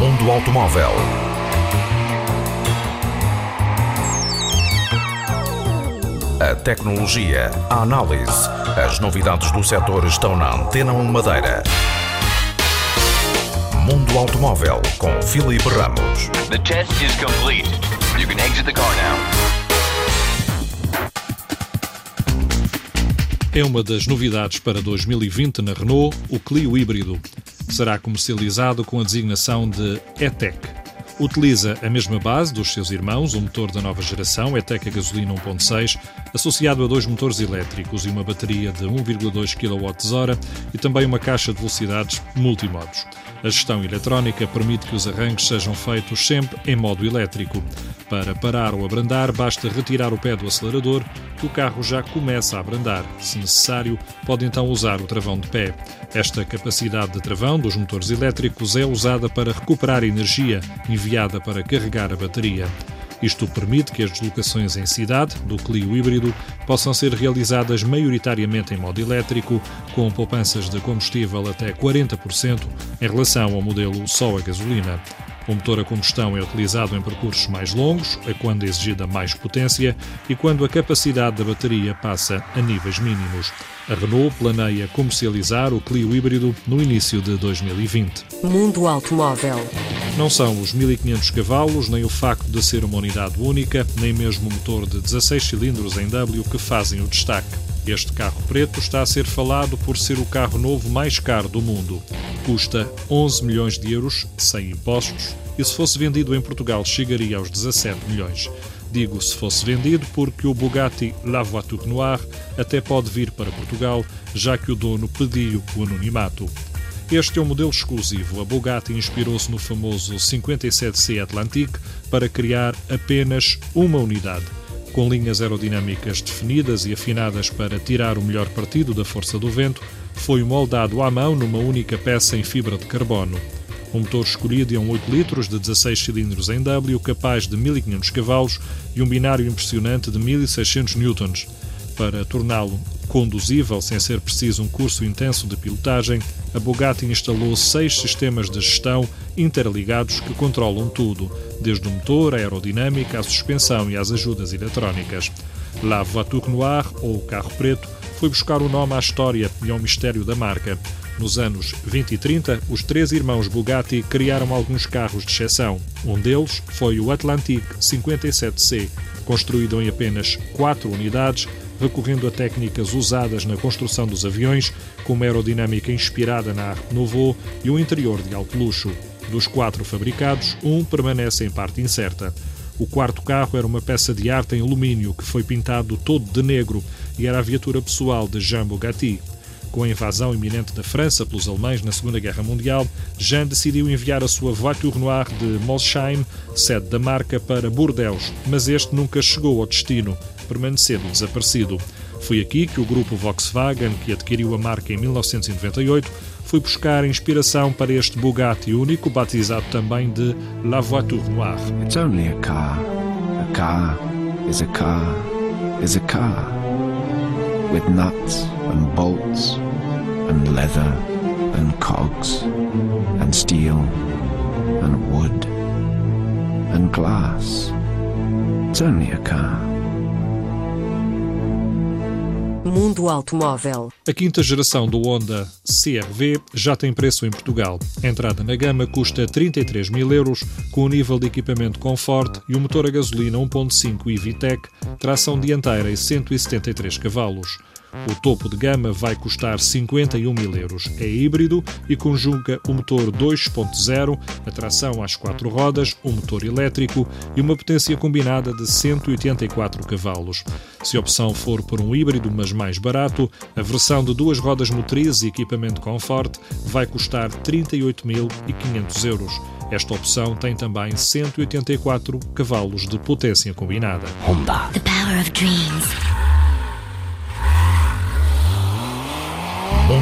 automóvel. A tecnologia, a análise, as novidades do setor estão na Antena 1 Madeira. Mundo Automóvel com Filipe Ramos. The test is complete. You can exit the car now. É uma das novidades para 2020 na Renault, o Clio híbrido. Será comercializado com a designação de E-Tech. Utiliza a mesma base dos seus irmãos, um motor da nova geração, E-Tech a gasolina 1.6, associado a dois motores elétricos e uma bateria de 1,2 kWh e também uma caixa de velocidades multimodos. A gestão eletrónica permite que os arranques sejam feitos sempre em modo elétrico. Para parar ou abrandar, basta retirar o pé do acelerador que o carro já começa a abrandar. Se necessário, pode então usar o travão de pé. Esta capacidade de travão dos motores elétricos é usada para recuperar energia enviada para carregar a bateria. Isto permite que as deslocações em cidade do Clio híbrido possam ser realizadas maioritariamente em modo elétrico, com poupanças de combustível até 40% em relação ao modelo só a gasolina. O motor a combustão é utilizado em percursos mais longos, a quando é exigida mais potência e quando a capacidade da bateria passa a níveis mínimos. A Renault planeia comercializar o Clio híbrido no início de 2020. Mundo Automóvel. Não são os 1500 cavalos, nem o facto de ser uma unidade única, nem mesmo o motor de 16 cilindros em W que fazem o destaque. Este carro preto está a ser falado por ser o carro novo mais caro do mundo. Custa 11 milhões de euros, sem impostos, e se fosse vendido em Portugal chegaria aos 17 milhões. Digo se fosse vendido porque o Bugatti La Voiture Noire até pode vir para Portugal, já que o dono pediu o anonimato. Este é um modelo exclusivo. A Bugatti inspirou-se no famoso 57C Atlantique para criar apenas uma unidade com linhas aerodinâmicas definidas e afinadas para tirar o melhor partido da força do vento, foi moldado à mão numa única peça em fibra de carbono. O motor escolhido é um 8 litros de 16 cilindros em W, capaz de 1500 cavalos e um binário impressionante de 1600 newtons. Para torná-lo conduzível sem ser preciso um curso intenso de pilotagem, a Bugatti instalou seis sistemas de gestão interligados que controlam tudo, desde o motor, a aerodinâmica, a suspensão e as ajudas eletrónicas. La Voiture Noire, ou Carro Preto, foi buscar o nome à história e ao mistério da marca. Nos anos 20 e 30, os três irmãos Bugatti criaram alguns carros de exceção. Um deles foi o Atlantique 57C, construído em apenas quatro unidades, recorrendo a técnicas usadas na construção dos aviões, como aerodinâmica inspirada na Arte Nouveau e um interior de alto luxo. Dos quatro fabricados, um permanece em parte incerta. O quarto carro era uma peça de arte em alumínio que foi pintado todo de negro e era a viatura pessoal de Jean Bugatti. Com a invasão iminente da França pelos alemães na Segunda Guerra Mundial, Jean decidiu enviar a sua Voiture Noire de Molsheim, sede da marca, para Bordeaux, mas este nunca chegou ao destino, permanecendo desaparecido. Foi aqui que o grupo Volkswagen, que adquiriu a marca em 1998, foi buscar inspiração para este Bugatti único, batizado também de La Voiture Noire. It's only a car. A car is a car is a car. With nuts and bolts and leather and cogs and steel and wood and glass. It's only a car. Mundo Automóvel. A quinta geração do Honda CR-V já tem preço em Portugal. A entrada na gama custa 33 mil euros, com o nível de equipamento Comfort e o motor a gasolina 1.5 e VTEC, tração dianteira e 173 cavalos. O topo de gama vai custar 51 mil euros. É híbrido e conjuga o motor 2.0, a tração às quatro rodas, o motor elétrico e uma potência combinada de 184 cavalos. Se a opção for por um híbrido, mas mais barato, a versão de duas rodas motrizes e equipamento Comfort vai custar 38.500 euros. Esta opção tem também 184 cavalos de potência combinada. Honda. The power of dreams.